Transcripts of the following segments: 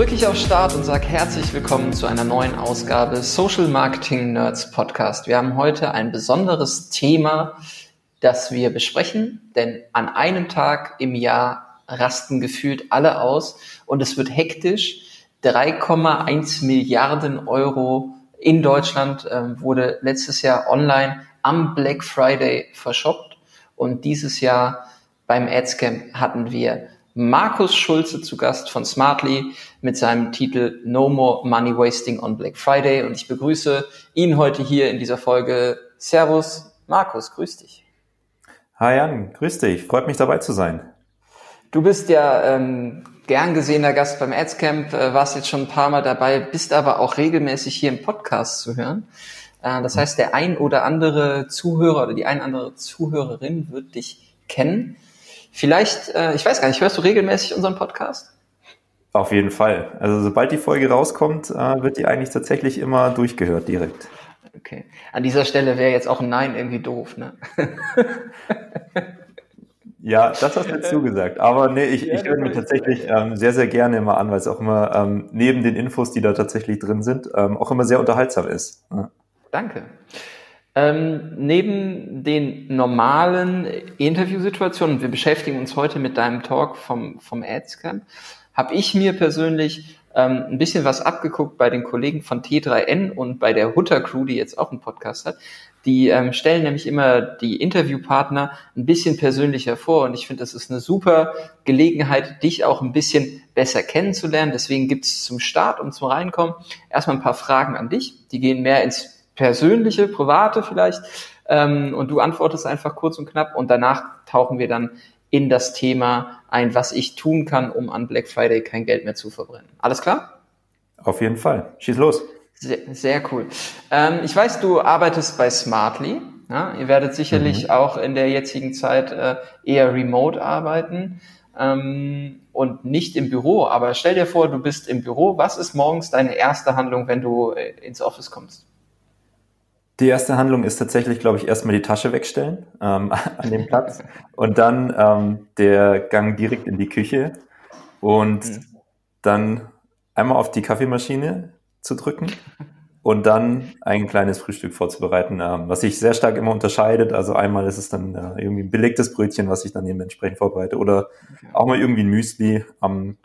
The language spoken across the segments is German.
drücke ich auf Start und sage herzlich willkommen zu einer neuen Ausgabe Social Marketing Nerds Podcast. Wir haben heute ein besonderes Thema, das wir besprechen, denn an einem Tag im Jahr rasten gefühlt alle aus und es wird hektisch. 3,1 Milliarden Euro in Deutschland äh, wurde letztes Jahr online am Black Friday verschoppt und dieses Jahr beim Adscamp hatten wir Markus Schulze zu Gast von Smartly mit seinem Titel No More Money Wasting on Black Friday und ich begrüße ihn heute hier in dieser Folge. Servus, Markus, grüß dich. Hi Jan, grüß dich, freut mich dabei zu sein. Du bist ja ähm, gern gesehener Gast beim Adscamp, äh, warst jetzt schon ein paar Mal dabei, bist aber auch regelmäßig hier im Podcast zu hören. Äh, das heißt, der ein oder andere Zuhörer oder die ein oder andere Zuhörerin wird dich kennen. Vielleicht, äh, ich weiß gar nicht, hörst du regelmäßig unseren Podcast? Auf jeden Fall. Also sobald die Folge rauskommt, äh, wird die eigentlich tatsächlich immer durchgehört direkt. Okay. An dieser Stelle wäre jetzt auch ein Nein irgendwie doof, ne? ja, das hast du jetzt zugesagt. Aber nee, ich, ja, ich höre mir tatsächlich ähm, sehr, sehr gerne immer an, weil es auch immer ähm, neben den Infos, die da tatsächlich drin sind, ähm, auch immer sehr unterhaltsam ist. Ja. Danke. Ähm, neben den normalen Interviewsituationen, wir beschäftigen uns heute mit deinem Talk vom, vom Adscamp, habe ich mir persönlich ähm, ein bisschen was abgeguckt bei den Kollegen von T3N und bei der Hutter Crew, die jetzt auch einen Podcast hat. Die ähm, stellen nämlich immer die Interviewpartner ein bisschen persönlicher vor und ich finde, das ist eine super Gelegenheit, dich auch ein bisschen besser kennenzulernen. Deswegen gibt es zum Start und zum Reinkommen erstmal ein paar Fragen an dich. Die gehen mehr ins persönliche, private vielleicht. Ähm, und du antwortest einfach kurz und knapp und danach tauchen wir dann in das Thema ein, was ich tun kann, um an Black Friday kein Geld mehr zu verbrennen. Alles klar? Auf jeden Fall. Schieß los. Sehr, sehr cool. Ähm, ich weiß, du arbeitest bei Smartly. Ja? Ihr werdet sicherlich mhm. auch in der jetzigen Zeit äh, eher remote arbeiten ähm, und nicht im Büro. Aber stell dir vor, du bist im Büro. Was ist morgens deine erste Handlung, wenn du äh, ins Office kommst? Die erste Handlung ist tatsächlich, glaube ich, erstmal die Tasche wegstellen ähm, an dem Platz und dann ähm, der Gang direkt in die Küche und mhm. dann einmal auf die Kaffeemaschine zu drücken und dann ein kleines Frühstück vorzubereiten, ähm, was sich sehr stark immer unterscheidet. Also einmal ist es dann äh, irgendwie ein belegtes Brötchen, was ich dann eben entsprechend vorbereite oder okay. auch mal irgendwie ein Müsli. Ähm,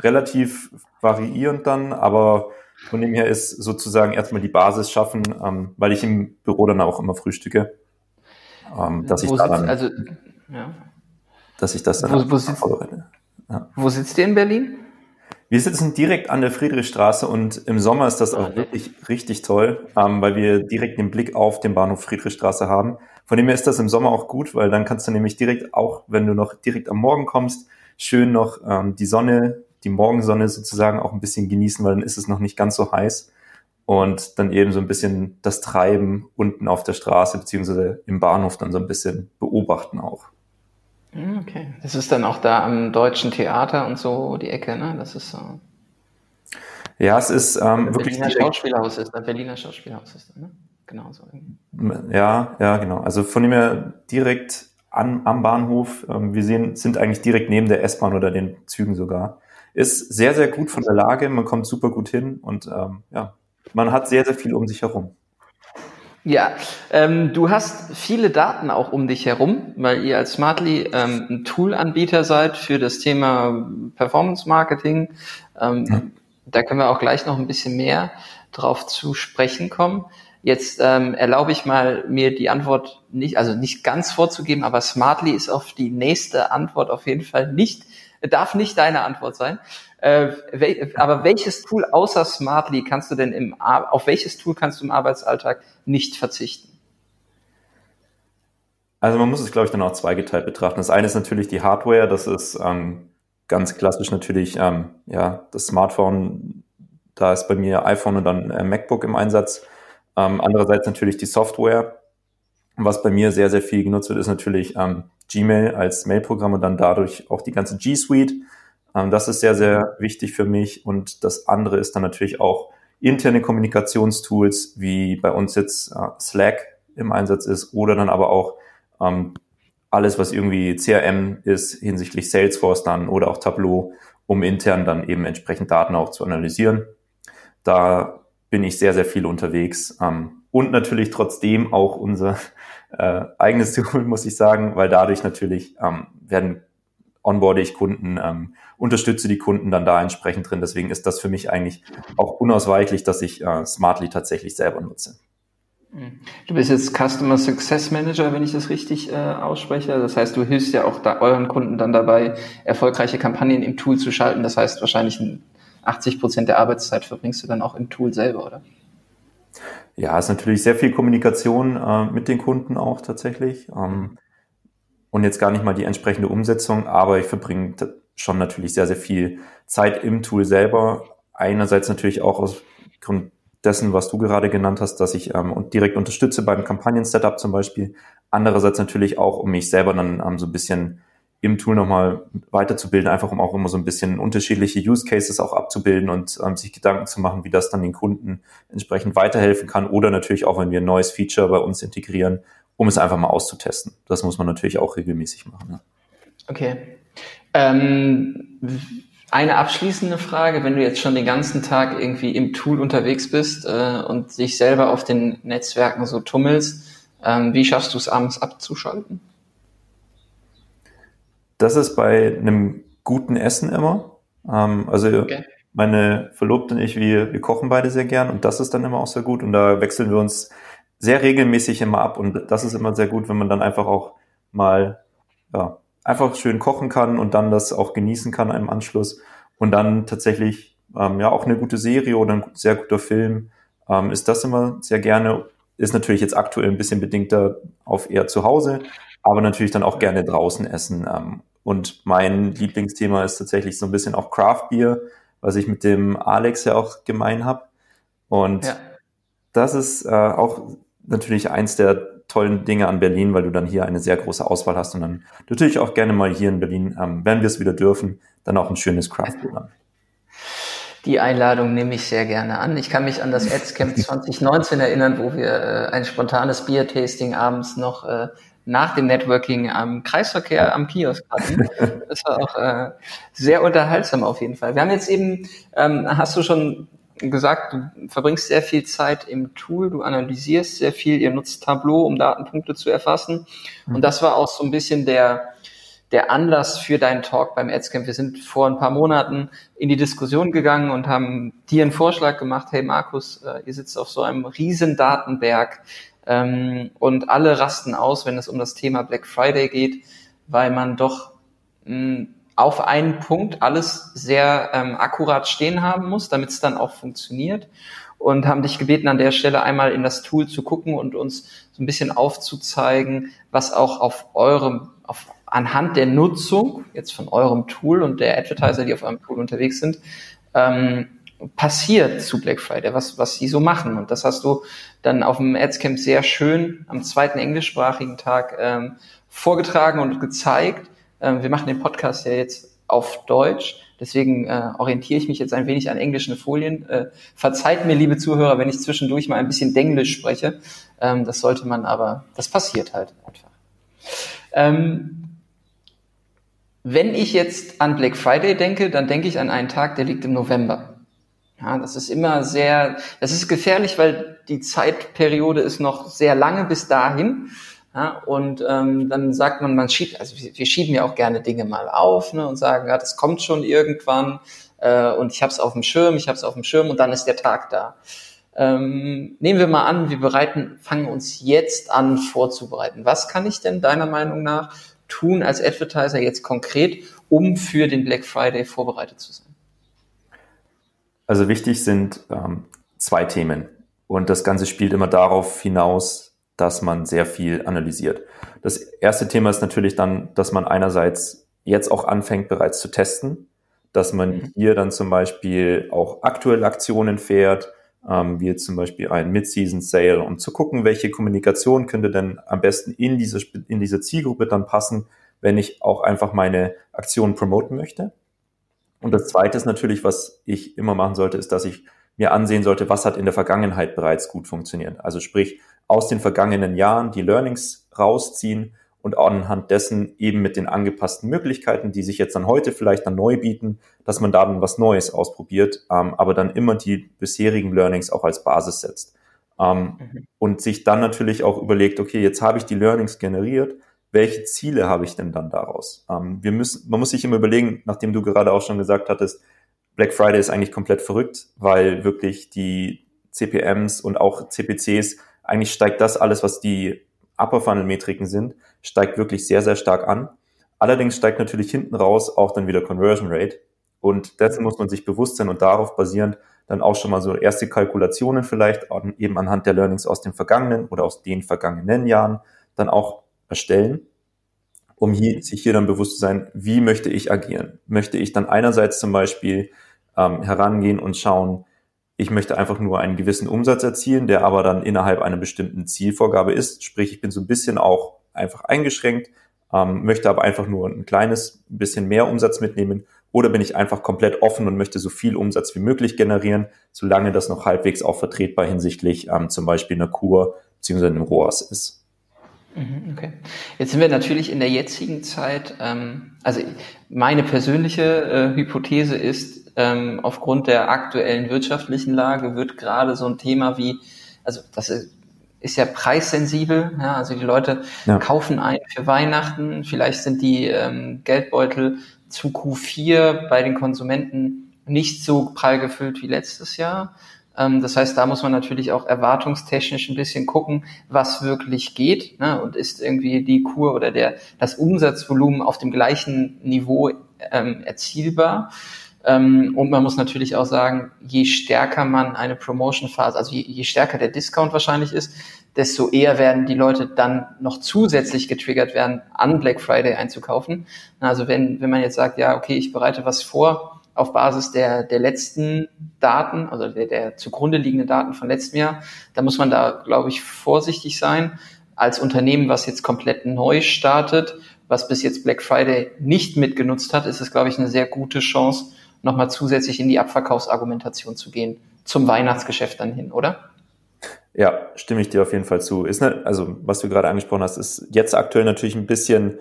relativ variierend dann, aber von dem her ist sozusagen erstmal die Basis schaffen, ähm, weil ich im Büro dann auch immer frühstücke. Ähm, dass ich da dann, also, ja. dass ich das dann wo, wo, sitzt, ja. wo sitzt ihr in Berlin? Wir sitzen direkt an der Friedrichstraße und im Sommer ist das auch wirklich richtig toll, ähm, weil wir direkt den Blick auf den Bahnhof Friedrichstraße haben. Von dem her ist das im Sommer auch gut, weil dann kannst du nämlich direkt auch, wenn du noch direkt am Morgen kommst, schön noch ähm, die Sonne die Morgensonne sozusagen auch ein bisschen genießen, weil dann ist es noch nicht ganz so heiß und dann eben so ein bisschen das Treiben unten auf der Straße beziehungsweise im Bahnhof dann so ein bisschen beobachten auch. Hm, okay, das ist dann auch da am Deutschen Theater und so die Ecke, ne? Das ist so. Ja, es ist ähm, wirklich. Berliner Schauspielhaus ist, da Berliner Schauspielhaus ist, da, ne? Genau so. Ja, ja, genau. Also von dem her direkt an, am Bahnhof. Ähm, wir sehen, sind eigentlich direkt neben der S-Bahn oder den Zügen sogar. Ist sehr, sehr gut von der Lage, man kommt super gut hin und ähm, ja, man hat sehr, sehr viel um sich herum. Ja, ähm, du hast viele Daten auch um dich herum, weil ihr als Smartly ähm, ein Tool-Anbieter seid für das Thema Performance Marketing. Ähm, ja. Da können wir auch gleich noch ein bisschen mehr drauf zu sprechen kommen. Jetzt ähm, erlaube ich mal, mir die Antwort nicht, also nicht ganz vorzugeben, aber Smartly ist auf die nächste Antwort auf jeden Fall nicht darf nicht deine Antwort sein. Äh, wel, aber welches Tool außer Smartly kannst du denn im, auf welches Tool kannst du im Arbeitsalltag nicht verzichten? Also man muss es, glaube ich, dann auch zweigeteilt betrachten. Das eine ist natürlich die Hardware, das ist ähm, ganz klassisch natürlich ähm, ja das Smartphone. Da ist bei mir iPhone und dann äh, MacBook im Einsatz. Ähm, andererseits natürlich die Software. Was bei mir sehr, sehr viel genutzt wird, ist natürlich ähm, Gmail als Mailprogramm und dann dadurch auch die ganze G Suite. Ähm, das ist sehr, sehr wichtig für mich. Und das andere ist dann natürlich auch interne Kommunikationstools, wie bei uns jetzt äh, Slack im Einsatz ist oder dann aber auch ähm, alles, was irgendwie CRM ist hinsichtlich Salesforce dann oder auch Tableau um intern dann eben entsprechend Daten auch zu analysieren. Da bin ich sehr, sehr viel unterwegs. Ähm, und natürlich trotzdem auch unser äh, eigenes Tool, muss ich sagen, weil dadurch natürlich ähm, werden onboarde ich Kunden, ähm, unterstütze die Kunden dann da entsprechend drin. Deswegen ist das für mich eigentlich auch unausweichlich, dass ich äh, Smartly tatsächlich selber nutze. Du bist jetzt Customer Success Manager, wenn ich das richtig äh, ausspreche. Das heißt, du hilfst ja auch da euren Kunden dann dabei, erfolgreiche Kampagnen im Tool zu schalten. Das heißt, wahrscheinlich 80 Prozent der Arbeitszeit verbringst du dann auch im Tool selber, oder? Ja, ist natürlich sehr viel Kommunikation äh, mit den Kunden auch tatsächlich. Ähm, und jetzt gar nicht mal die entsprechende Umsetzung, aber ich verbringe schon natürlich sehr, sehr viel Zeit im Tool selber. Einerseits natürlich auch aus Grund dessen, was du gerade genannt hast, dass ich ähm, und direkt unterstütze beim Kampagnen-Setup zum Beispiel. Andererseits natürlich auch, um mich selber dann ähm, so ein bisschen im Tool nochmal weiterzubilden, einfach um auch immer so ein bisschen unterschiedliche Use Cases auch abzubilden und ähm, sich Gedanken zu machen, wie das dann den Kunden entsprechend weiterhelfen kann oder natürlich auch, wenn wir ein neues Feature bei uns integrieren, um es einfach mal auszutesten. Das muss man natürlich auch regelmäßig machen. Ja. Okay. Ähm, eine abschließende Frage, wenn du jetzt schon den ganzen Tag irgendwie im Tool unterwegs bist äh, und dich selber auf den Netzwerken so tummelst, ähm, wie schaffst du es abends abzuschalten? Das ist bei einem guten Essen immer. Ähm, also okay. meine Verlobte und ich, wir, wir kochen beide sehr gern und das ist dann immer auch sehr gut und da wechseln wir uns sehr regelmäßig immer ab und das ist immer sehr gut, wenn man dann einfach auch mal ja, einfach schön kochen kann und dann das auch genießen kann im Anschluss und dann tatsächlich ähm, ja auch eine gute Serie oder ein sehr guter Film ähm, ist das immer sehr gerne. Ist natürlich jetzt aktuell ein bisschen bedingter auf eher zu Hause, aber natürlich dann auch gerne draußen essen. Ähm, und mein Lieblingsthema ist tatsächlich so ein bisschen auch Craft Beer, was ich mit dem Alex ja auch gemein habe. Und ja. das ist äh, auch natürlich eins der tollen Dinge an Berlin, weil du dann hier eine sehr große Auswahl hast und dann natürlich auch gerne mal hier in Berlin, ähm, wenn wir es wieder dürfen, dann auch ein schönes Craft Beer. Die Einladung nehme ich sehr gerne an. Ich kann mich an das Adscamp 2019 erinnern, wo wir äh, ein spontanes Bier-Tasting abends noch äh, nach dem Networking am Kreisverkehr am Kiosk hatten. Das war auch äh, sehr unterhaltsam auf jeden Fall. Wir haben jetzt eben, ähm, hast du schon gesagt, du verbringst sehr viel Zeit im Tool, du analysierst sehr viel, ihr nutzt Tableau, um Datenpunkte zu erfassen. Und das war auch so ein bisschen der, der Anlass für deinen Talk beim Adscamp. Wir sind vor ein paar Monaten in die Diskussion gegangen und haben dir einen Vorschlag gemacht, hey Markus, äh, ihr sitzt auf so einem riesen Datenberg ähm, und alle rasten aus, wenn es um das Thema Black Friday geht, weil man doch mh, auf einen Punkt alles sehr ähm, akkurat stehen haben muss, damit es dann auch funktioniert. Und haben dich gebeten, an der Stelle einmal in das Tool zu gucken und uns so ein bisschen aufzuzeigen, was auch auf eurem, auf, anhand der Nutzung jetzt von eurem Tool und der Advertiser, die auf eurem Tool unterwegs sind, ähm, passiert zu Black Friday, was, was sie so machen. Und das hast du dann auf dem Adscamp sehr schön am zweiten englischsprachigen Tag ähm, vorgetragen und gezeigt. Ähm, wir machen den Podcast ja jetzt auf Deutsch. Deswegen äh, orientiere ich mich jetzt ein wenig an englischen Folien. Äh, verzeiht mir, liebe Zuhörer, wenn ich zwischendurch mal ein bisschen Denglisch spreche. Ähm, das sollte man aber, das passiert halt einfach. Ähm, wenn ich jetzt an Black Friday denke, dann denke ich an einen Tag, der liegt im November. Ja, das ist immer sehr, das ist gefährlich, weil die Zeitperiode ist noch sehr lange bis dahin. Ja, und ähm, dann sagt man, man schiebt, also wir, schieben ja auch gerne Dinge mal auf ne, und sagen, ja, das kommt schon irgendwann äh, und ich habe es auf dem Schirm, ich habe es auf dem Schirm und dann ist der Tag da. Ähm, nehmen wir mal an, wir bereiten, fangen uns jetzt an vorzubereiten. Was kann ich denn deiner Meinung nach tun als Advertiser jetzt konkret, um für den Black Friday vorbereitet zu sein? Also wichtig sind ähm, zwei Themen. Und das Ganze spielt immer darauf hinaus, dass man sehr viel analysiert. Das erste Thema ist natürlich dann, dass man einerseits jetzt auch anfängt bereits zu testen, dass man mhm. hier dann zum Beispiel auch aktuelle Aktionen fährt, ähm, wie zum Beispiel ein Mid-Season Sale, um zu gucken, welche Kommunikation könnte denn am besten in diese, in diese Zielgruppe dann passen, wenn ich auch einfach meine Aktion promoten möchte. Und das zweite ist natürlich, was ich immer machen sollte, ist, dass ich mir ansehen sollte, was hat in der Vergangenheit bereits gut funktioniert. Also sprich, aus den vergangenen Jahren die Learnings rausziehen und anhand dessen eben mit den angepassten Möglichkeiten, die sich jetzt dann heute vielleicht dann neu bieten, dass man da dann was Neues ausprobiert, ähm, aber dann immer die bisherigen Learnings auch als Basis setzt. Ähm, mhm. Und sich dann natürlich auch überlegt, okay, jetzt habe ich die Learnings generiert, welche Ziele habe ich denn dann daraus? Ähm, wir müssen, man muss sich immer überlegen, nachdem du gerade auch schon gesagt hattest, Black Friday ist eigentlich komplett verrückt, weil wirklich die CPMs und auch CPCs, eigentlich steigt das alles, was die Upper Funnel Metriken sind, steigt wirklich sehr, sehr stark an. Allerdings steigt natürlich hinten raus auch dann wieder Conversion Rate. Und dessen muss man sich bewusst sein und darauf basierend dann auch schon mal so erste Kalkulationen vielleicht eben anhand der Learnings aus den vergangenen oder aus den vergangenen Jahren dann auch erstellen, um hier, sich hier dann bewusst zu sein, wie möchte ich agieren? Möchte ich dann einerseits zum Beispiel ähm, herangehen und schauen, ich möchte einfach nur einen gewissen Umsatz erzielen, der aber dann innerhalb einer bestimmten Zielvorgabe ist. Sprich, ich bin so ein bisschen auch einfach eingeschränkt, ähm, möchte aber einfach nur ein kleines bisschen mehr Umsatz mitnehmen. Oder bin ich einfach komplett offen und möchte so viel Umsatz wie möglich generieren, solange das noch halbwegs auch vertretbar hinsichtlich ähm, zum Beispiel einer Kur bzw. einem ROAS ist. Mhm, okay. Jetzt sind wir natürlich in der jetzigen Zeit, ähm, also meine persönliche äh, Hypothese ist, ähm, aufgrund der aktuellen wirtschaftlichen Lage wird gerade so ein Thema wie, also das ist, ja preissensibel, ja, also die Leute ja. kaufen ein für Weihnachten, vielleicht sind die ähm, Geldbeutel zu Q4 bei den Konsumenten nicht so prall gefüllt wie letztes Jahr. Ähm, das heißt, da muss man natürlich auch erwartungstechnisch ein bisschen gucken, was wirklich geht ne? und ist irgendwie die Kur oder der, das Umsatzvolumen auf dem gleichen Niveau ähm, erzielbar. Ähm, und man muss natürlich auch sagen, je stärker man eine Promotion-Phase, also je, je stärker der Discount wahrscheinlich ist, desto eher werden die Leute dann noch zusätzlich getriggert werden, an Black Friday einzukaufen. Also wenn, wenn man jetzt sagt, ja, okay, ich bereite was vor, auf Basis der, der letzten Daten, also der, der zugrunde liegenden Daten von letztem Jahr. Da muss man da, glaube ich, vorsichtig sein. Als Unternehmen, was jetzt komplett neu startet, was bis jetzt Black Friday nicht mitgenutzt hat, ist es, glaube ich, eine sehr gute Chance, nochmal zusätzlich in die Abverkaufsargumentation zu gehen, zum Weihnachtsgeschäft dann hin, oder? Ja, stimme ich dir auf jeden Fall zu. Ist ne, also was du gerade angesprochen hast, ist jetzt aktuell natürlich ein bisschen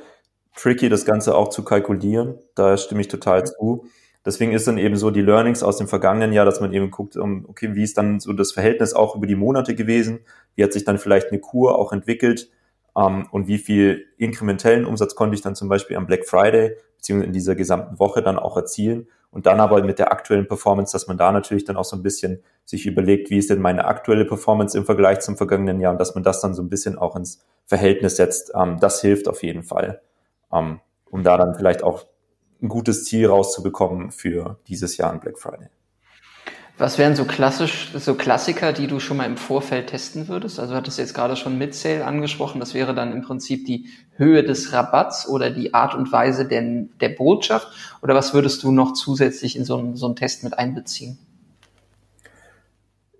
tricky, das Ganze auch zu kalkulieren. Da stimme ich total mhm. zu. Deswegen ist dann eben so die Learnings aus dem vergangenen Jahr, dass man eben guckt, okay, wie ist dann so das Verhältnis auch über die Monate gewesen? Wie hat sich dann vielleicht eine Kur auch entwickelt? Um, und wie viel inkrementellen Umsatz konnte ich dann zum Beispiel am Black Friday beziehungsweise in dieser gesamten Woche dann auch erzielen? Und dann aber mit der aktuellen Performance, dass man da natürlich dann auch so ein bisschen sich überlegt, wie ist denn meine aktuelle Performance im Vergleich zum vergangenen Jahr und dass man das dann so ein bisschen auch ins Verhältnis setzt. Um, das hilft auf jeden Fall, um, um da dann vielleicht auch ein gutes Ziel rauszubekommen für dieses Jahr an Black Friday. Was wären so klassisch, so Klassiker, die du schon mal im Vorfeld testen würdest? Also du hattest jetzt gerade schon Mid-Sale angesprochen. Das wäre dann im Prinzip die Höhe des Rabatts oder die Art und Weise der, der Botschaft. Oder was würdest du noch zusätzlich in so einen, so einen Test mit einbeziehen?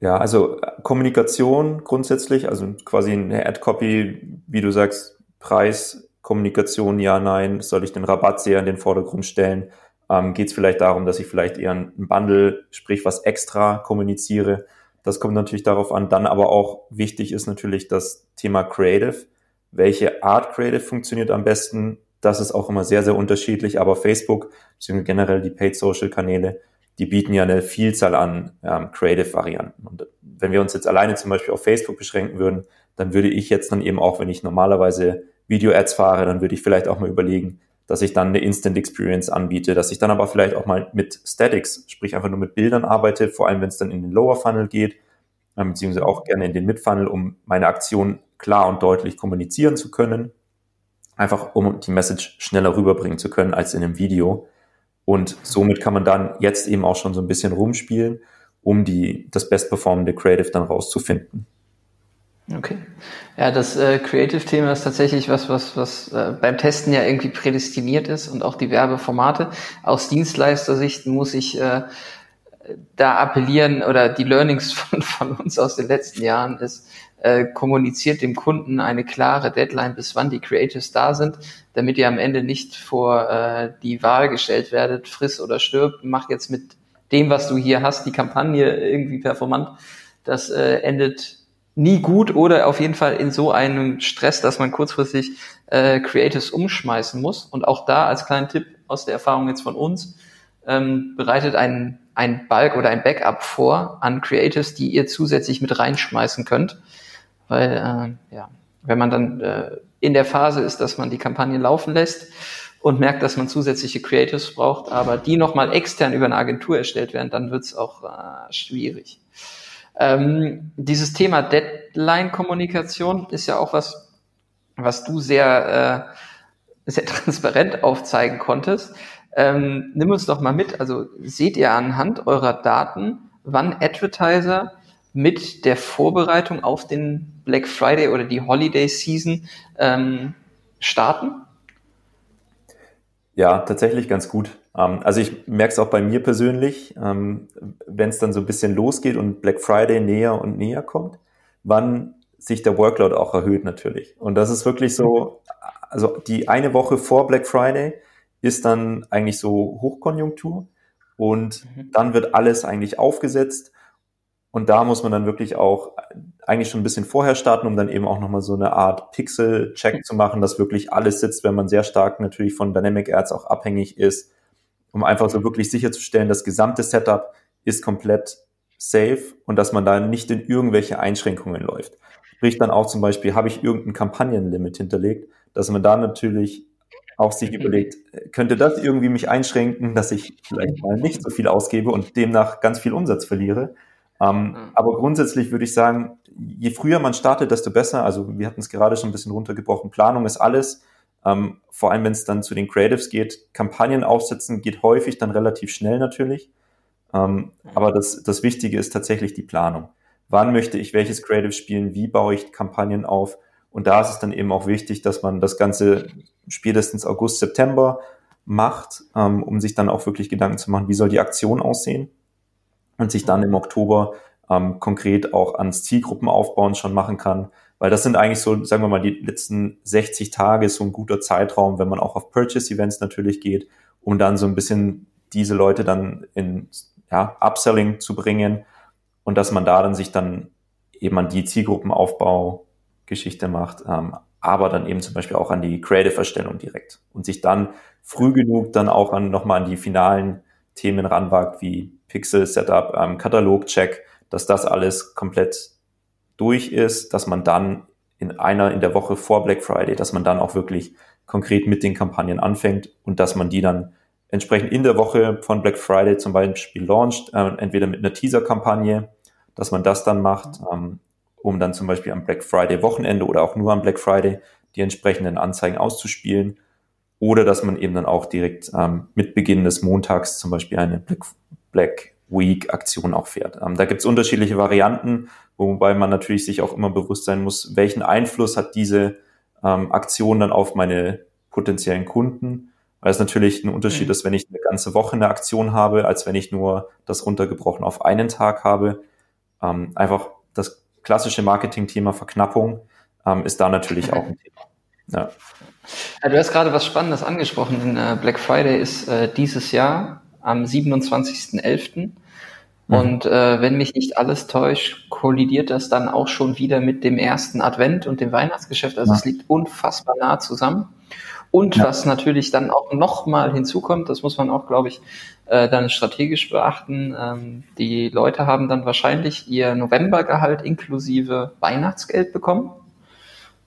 Ja, also Kommunikation grundsätzlich, also quasi eine Ad-Copy, wie du sagst, Preis, Kommunikation, ja, nein, soll ich den Rabatt sehr in den Vordergrund stellen? Ähm, Geht es vielleicht darum, dass ich vielleicht eher ein Bundle, sprich was extra kommuniziere? Das kommt natürlich darauf an. Dann aber auch wichtig ist natürlich das Thema Creative. Welche Art Creative funktioniert am besten? Das ist auch immer sehr, sehr unterschiedlich. Aber Facebook, beziehungsweise generell die Paid Social Kanäle, die bieten ja eine Vielzahl an ähm, Creative-Varianten. Und wenn wir uns jetzt alleine zum Beispiel auf Facebook beschränken würden, dann würde ich jetzt dann eben auch, wenn ich normalerweise Video-Ads fahre, dann würde ich vielleicht auch mal überlegen, dass ich dann eine Instant Experience anbiete, dass ich dann aber vielleicht auch mal mit Statics, sprich einfach nur mit Bildern arbeite, vor allem wenn es dann in den Lower Funnel geht, äh, beziehungsweise auch gerne in den Mid Funnel, um meine Aktion klar und deutlich kommunizieren zu können, einfach um die Message schneller rüberbringen zu können als in einem Video. Und somit kann man dann jetzt eben auch schon so ein bisschen rumspielen, um die, das bestperformende Creative dann rauszufinden. Okay. Ja, das äh, Creative-Thema ist tatsächlich was, was, was äh, beim Testen ja irgendwie prädestiniert ist und auch die Werbeformate. Aus Dienstleistersicht muss ich äh, da appellieren oder die Learnings von, von uns aus den letzten Jahren ist, äh, kommuniziert dem Kunden eine klare Deadline, bis wann die Creatives da sind, damit ihr am Ende nicht vor äh, die Wahl gestellt werdet, friss oder stirb, mach jetzt mit dem, was du hier hast, die Kampagne irgendwie performant. Das äh, endet nie gut oder auf jeden Fall in so einem Stress, dass man kurzfristig äh, Creatives umschmeißen muss. Und auch da als kleinen Tipp aus der Erfahrung jetzt von uns, ähm, bereitet ein, ein Bulk oder ein Backup vor an Creatives, die ihr zusätzlich mit reinschmeißen könnt. Weil, äh, ja, wenn man dann äh, in der Phase ist, dass man die Kampagne laufen lässt und merkt, dass man zusätzliche Creatives braucht, aber die nochmal extern über eine Agentur erstellt werden, dann wird es auch äh, schwierig. Ähm, dieses Thema Deadline-Kommunikation ist ja auch was, was du sehr, äh, sehr transparent aufzeigen konntest. Ähm, nimm uns doch mal mit. Also seht ihr anhand eurer Daten, wann Advertiser mit der Vorbereitung auf den Black Friday oder die Holiday Season ähm, starten? Ja, tatsächlich ganz gut. Ähm, also ich merke es auch bei mir persönlich, ähm, wenn es dann so ein bisschen losgeht und Black Friday näher und näher kommt, wann sich der Workload auch erhöht natürlich. Und das ist wirklich so, also die eine Woche vor Black Friday ist dann eigentlich so Hochkonjunktur und mhm. dann wird alles eigentlich aufgesetzt und da muss man dann wirklich auch eigentlich schon ein bisschen vorher starten, um dann eben auch nochmal so eine Art Pixel-Check zu machen, dass wirklich alles sitzt, wenn man sehr stark natürlich von Dynamic Ads auch abhängig ist, um einfach so wirklich sicherzustellen, das gesamte Setup ist komplett safe und dass man da nicht in irgendwelche Einschränkungen läuft. Sprich dann auch zum Beispiel, habe ich irgendein Kampagnenlimit hinterlegt, dass man da natürlich auch sich überlegt, könnte das irgendwie mich einschränken, dass ich vielleicht mal nicht so viel ausgebe und demnach ganz viel Umsatz verliere. Ähm, mhm. Aber grundsätzlich würde ich sagen, je früher man startet, desto besser. Also wir hatten es gerade schon ein bisschen runtergebrochen. Planung ist alles. Ähm, vor allem, wenn es dann zu den Creatives geht. Kampagnen aufsetzen geht häufig dann relativ schnell natürlich. Ähm, aber das, das Wichtige ist tatsächlich die Planung. Wann möchte ich welches Creative spielen? Wie baue ich Kampagnen auf? Und da ist es dann eben auch wichtig, dass man das Ganze spätestens August, September macht, ähm, um sich dann auch wirklich Gedanken zu machen, wie soll die Aktion aussehen? und sich dann im Oktober ähm, konkret auch ans Zielgruppenaufbauen schon machen kann. Weil das sind eigentlich so, sagen wir mal, die letzten 60 Tage so ein guter Zeitraum, wenn man auch auf Purchase-Events natürlich geht, um dann so ein bisschen diese Leute dann in ja, Upselling zu bringen und dass man da dann sich dann eben an die Zielgruppenaufbau-Geschichte macht, ähm, aber dann eben zum Beispiel auch an die Creative-Erstellung direkt und sich dann früh genug dann auch an, nochmal an die finalen Themen ranwagt, wie Pixel-Setup, ähm, Katalog-Check, dass das alles komplett durch ist, dass man dann in einer, in der Woche vor Black Friday, dass man dann auch wirklich konkret mit den Kampagnen anfängt und dass man die dann entsprechend in der Woche von Black Friday zum Beispiel launcht, äh, entweder mit einer Teaser-Kampagne, dass man das dann macht, ähm, um dann zum Beispiel am Black Friday Wochenende oder auch nur am Black Friday die entsprechenden Anzeigen auszuspielen oder dass man eben dann auch direkt ähm, mit Beginn des Montags zum Beispiel eine Black, Black Week Aktion auch fährt. Ähm, da gibt es unterschiedliche Varianten, wobei man natürlich sich auch immer bewusst sein muss, welchen Einfluss hat diese ähm, Aktion dann auf meine potenziellen Kunden. Weil es natürlich ein Unterschied mhm. ist, wenn ich eine ganze Woche eine Aktion habe, als wenn ich nur das runtergebrochen auf einen Tag habe. Ähm, einfach das klassische Marketing-Thema Verknappung ähm, ist da natürlich auch ein Thema. Ja. Ja, du hast gerade was Spannendes angesprochen. Denn, äh, Black Friday ist äh, dieses Jahr am 27.11. Mhm. Und äh, wenn mich nicht alles täuscht, kollidiert das dann auch schon wieder mit dem ersten Advent und dem Weihnachtsgeschäft. Also ja. es liegt unfassbar nah zusammen. Und ja. was natürlich dann auch nochmal hinzukommt, das muss man auch, glaube ich, äh, dann strategisch beachten. Ähm, die Leute haben dann wahrscheinlich ihr Novembergehalt inklusive Weihnachtsgeld bekommen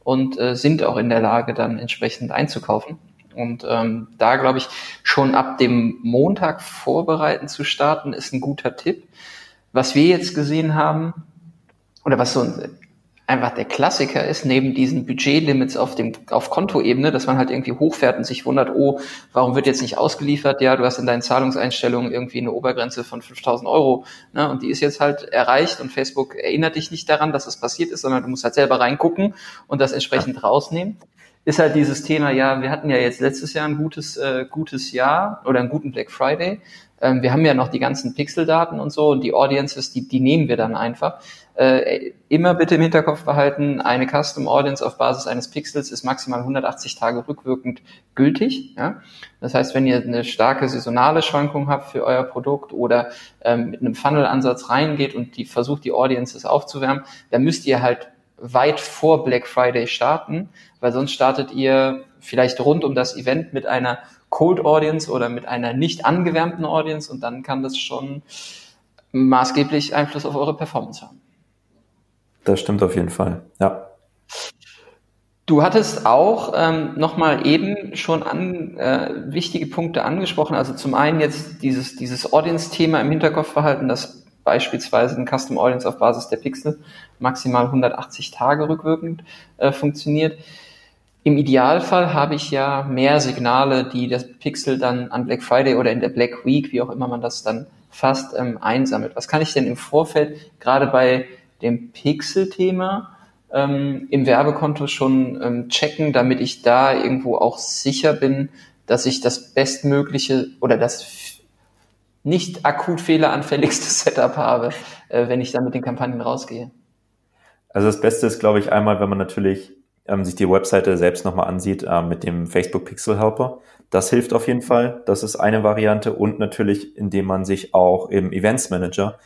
und äh, sind auch in der Lage, dann entsprechend einzukaufen. Und ähm, da glaube ich, schon ab dem Montag vorbereiten zu starten, ist ein guter Tipp. Was wir jetzt gesehen haben, oder was so einfach der Klassiker ist, neben diesen Budgetlimits auf dem, auf Kontoebene, dass man halt irgendwie hochfährt und sich wundert, oh, warum wird jetzt nicht ausgeliefert? Ja, du hast in deinen Zahlungseinstellungen irgendwie eine Obergrenze von 5000 Euro, ne, und die ist jetzt halt erreicht und Facebook erinnert dich nicht daran, dass es das passiert ist, sondern du musst halt selber reingucken und das entsprechend rausnehmen ist halt dieses Thema, ja, wir hatten ja jetzt letztes Jahr ein gutes, äh, gutes Jahr oder einen guten Black Friday. Ähm, wir haben ja noch die ganzen Pixel-Daten und so und die Audiences, die, die nehmen wir dann einfach. Äh, immer bitte im Hinterkopf behalten, eine Custom Audience auf Basis eines Pixels ist maximal 180 Tage rückwirkend gültig. Ja? Das heißt, wenn ihr eine starke saisonale Schwankung habt für euer Produkt oder ähm, mit einem Funnel-Ansatz reingeht und die versucht, die Audiences aufzuwärmen, dann müsst ihr halt weit vor Black Friday starten, weil sonst startet ihr vielleicht rund um das Event mit einer Cold Audience oder mit einer nicht angewärmten Audience und dann kann das schon maßgeblich Einfluss auf eure Performance haben. Das stimmt auf jeden Fall, ja. Du hattest auch ähm, nochmal eben schon an, äh, wichtige Punkte angesprochen. Also zum einen jetzt dieses, dieses Audience-Thema im Hinterkopf behalten, dass beispielsweise ein Custom Audience auf Basis der Pixel maximal 180 Tage rückwirkend äh, funktioniert. Im Idealfall habe ich ja mehr Signale, die das Pixel dann an Black Friday oder in der Black Week, wie auch immer man das dann fasst, ähm, einsammelt. Was kann ich denn im Vorfeld gerade bei dem Pixel-Thema ähm, im Werbekonto schon ähm, checken, damit ich da irgendwo auch sicher bin, dass ich das bestmögliche oder das nicht akut fehleranfälligste Setup habe, äh, wenn ich dann mit den Kampagnen rausgehe. Also das Beste ist, glaube ich, einmal, wenn man natürlich ähm, sich die Webseite selbst nochmal ansieht äh, mit dem Facebook Pixel Helper. Das hilft auf jeden Fall. Das ist eine Variante und natürlich, indem man sich auch im Events Manager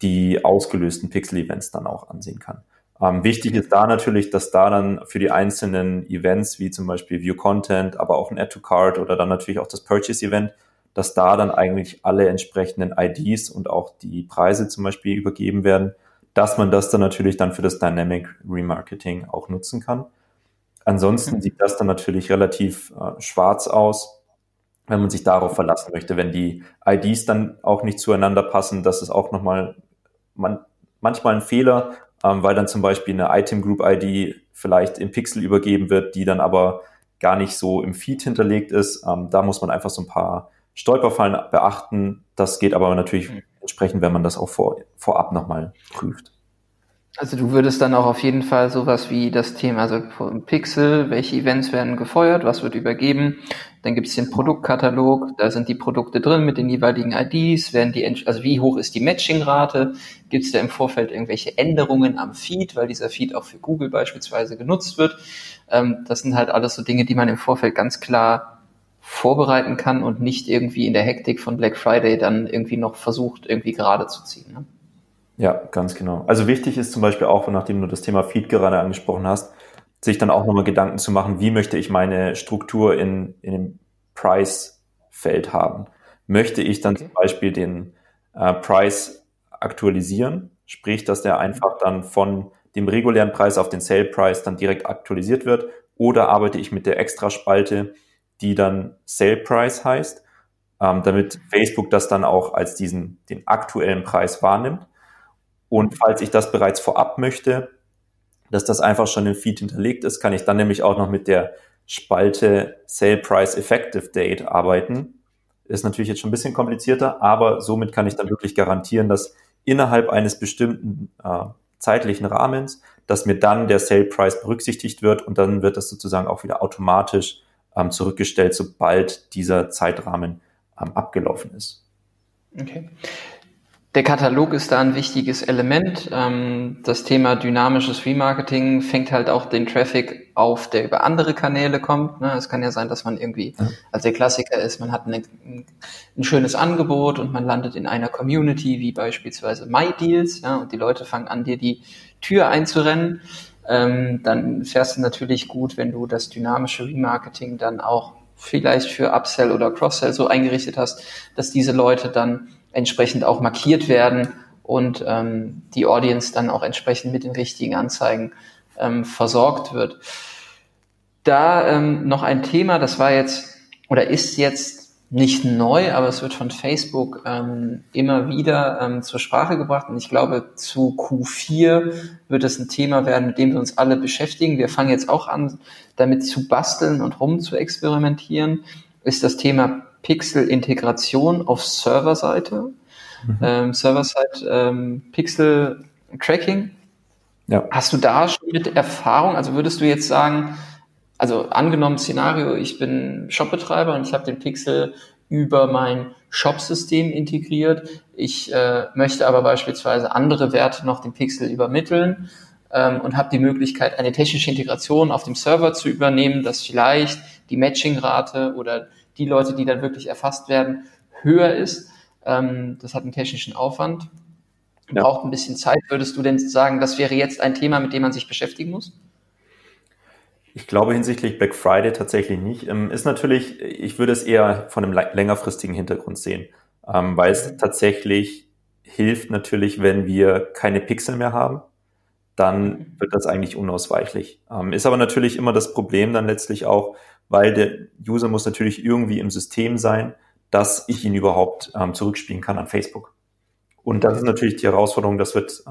die ausgelösten Pixel-Events dann auch ansehen kann. Ähm, wichtig ist da natürlich, dass da dann für die einzelnen Events, wie zum Beispiel View Content, aber auch ein Add to Card oder dann natürlich auch das Purchase Event, dass da dann eigentlich alle entsprechenden IDs und auch die Preise zum Beispiel übergeben werden, dass man das dann natürlich dann für das Dynamic Remarketing auch nutzen kann. Ansonsten sieht das dann natürlich relativ äh, schwarz aus, wenn man sich darauf verlassen möchte. Wenn die IDs dann auch nicht zueinander passen, das ist auch nochmal man, manchmal ein Fehler, ähm, weil dann zum Beispiel eine Item Group ID vielleicht im Pixel übergeben wird, die dann aber gar nicht so im Feed hinterlegt ist. Ähm, da muss man einfach so ein paar Stolperfallen beachten. Das geht aber natürlich mhm. entsprechend, wenn man das auch vor, vorab nochmal prüft. Also du würdest dann auch auf jeden Fall sowas wie das Thema, also Pixel, welche Events werden gefeuert, was wird übergeben, dann gibt es den Produktkatalog, da sind die Produkte drin mit den jeweiligen IDs, werden die, also wie hoch ist die Matchingrate, gibt es da im Vorfeld irgendwelche Änderungen am Feed, weil dieser Feed auch für Google beispielsweise genutzt wird. Ähm, das sind halt alles so Dinge, die man im Vorfeld ganz klar vorbereiten kann und nicht irgendwie in der Hektik von Black Friday dann irgendwie noch versucht, irgendwie gerade zu ziehen. Ne? Ja, ganz genau. Also wichtig ist zum Beispiel auch, nachdem du das Thema Feed gerade angesprochen hast, sich dann auch nochmal Gedanken zu machen, wie möchte ich meine Struktur in, in dem Price-Feld haben. Möchte ich dann okay. zum Beispiel den äh, Price aktualisieren, sprich, dass der einfach dann von dem regulären Preis auf den Sale Price dann direkt aktualisiert wird, oder arbeite ich mit der Extraspalte, die dann Sale Price heißt, ähm, damit Facebook das dann auch als diesen den aktuellen Preis wahrnimmt und falls ich das bereits vorab möchte, dass das einfach schon im Feed hinterlegt ist, kann ich dann nämlich auch noch mit der Spalte Sale Price Effective Date arbeiten. Ist natürlich jetzt schon ein bisschen komplizierter, aber somit kann ich dann wirklich garantieren, dass innerhalb eines bestimmten äh, zeitlichen Rahmens, dass mir dann der Sale Price berücksichtigt wird und dann wird das sozusagen auch wieder automatisch zurückgestellt, sobald dieser Zeitrahmen ähm, abgelaufen ist. Okay. Der Katalog ist da ein wichtiges Element. Ähm, das Thema dynamisches Remarketing fängt halt auch den Traffic auf, der über andere Kanäle kommt. Ne? Es kann ja sein, dass man irgendwie, also der Klassiker ist, man hat ein, ein schönes Angebot und man landet in einer Community wie beispielsweise MyDeals, ja, und die Leute fangen an, dir die Tür einzurennen. Ähm, dann fährst du natürlich gut, wenn du das dynamische Remarketing dann auch vielleicht für Upsell oder Cross-Sell so eingerichtet hast, dass diese Leute dann entsprechend auch markiert werden und ähm, die Audience dann auch entsprechend mit den richtigen Anzeigen ähm, versorgt wird. Da ähm, noch ein Thema, das war jetzt oder ist jetzt nicht neu, aber es wird von Facebook ähm, immer wieder ähm, zur Sprache gebracht. Und ich glaube, zu Q4 wird es ein Thema werden, mit dem wir uns alle beschäftigen. Wir fangen jetzt auch an, damit zu basteln und rum zu experimentieren. Ist das Thema Pixel-Integration auf Serverseite, mhm. ähm, Server-Side ähm, Pixel-Tracking. Ja. Hast du da schon mit Erfahrung, also würdest du jetzt sagen, also angenommen Szenario, ich bin Shopbetreiber und ich habe den Pixel über mein Shop-System integriert. Ich äh, möchte aber beispielsweise andere Werte noch dem Pixel übermitteln ähm, und habe die Möglichkeit, eine technische Integration auf dem Server zu übernehmen, dass vielleicht die Matching-Rate oder die Leute, die dann wirklich erfasst werden, höher ist. Ähm, das hat einen technischen Aufwand, ja. braucht ein bisschen Zeit. Würdest du denn sagen, das wäre jetzt ein Thema, mit dem man sich beschäftigen muss? Ich glaube hinsichtlich Black Friday tatsächlich nicht. Ähm, ist natürlich, ich würde es eher von einem längerfristigen Hintergrund sehen, ähm, weil es tatsächlich hilft natürlich, wenn wir keine Pixel mehr haben, dann mhm. wird das eigentlich unausweichlich. Ähm, ist aber natürlich immer das Problem dann letztlich auch, weil der User muss natürlich irgendwie im System sein, dass ich ihn überhaupt zurückspielen kann an Facebook. Und das ist natürlich die Herausforderung, das wird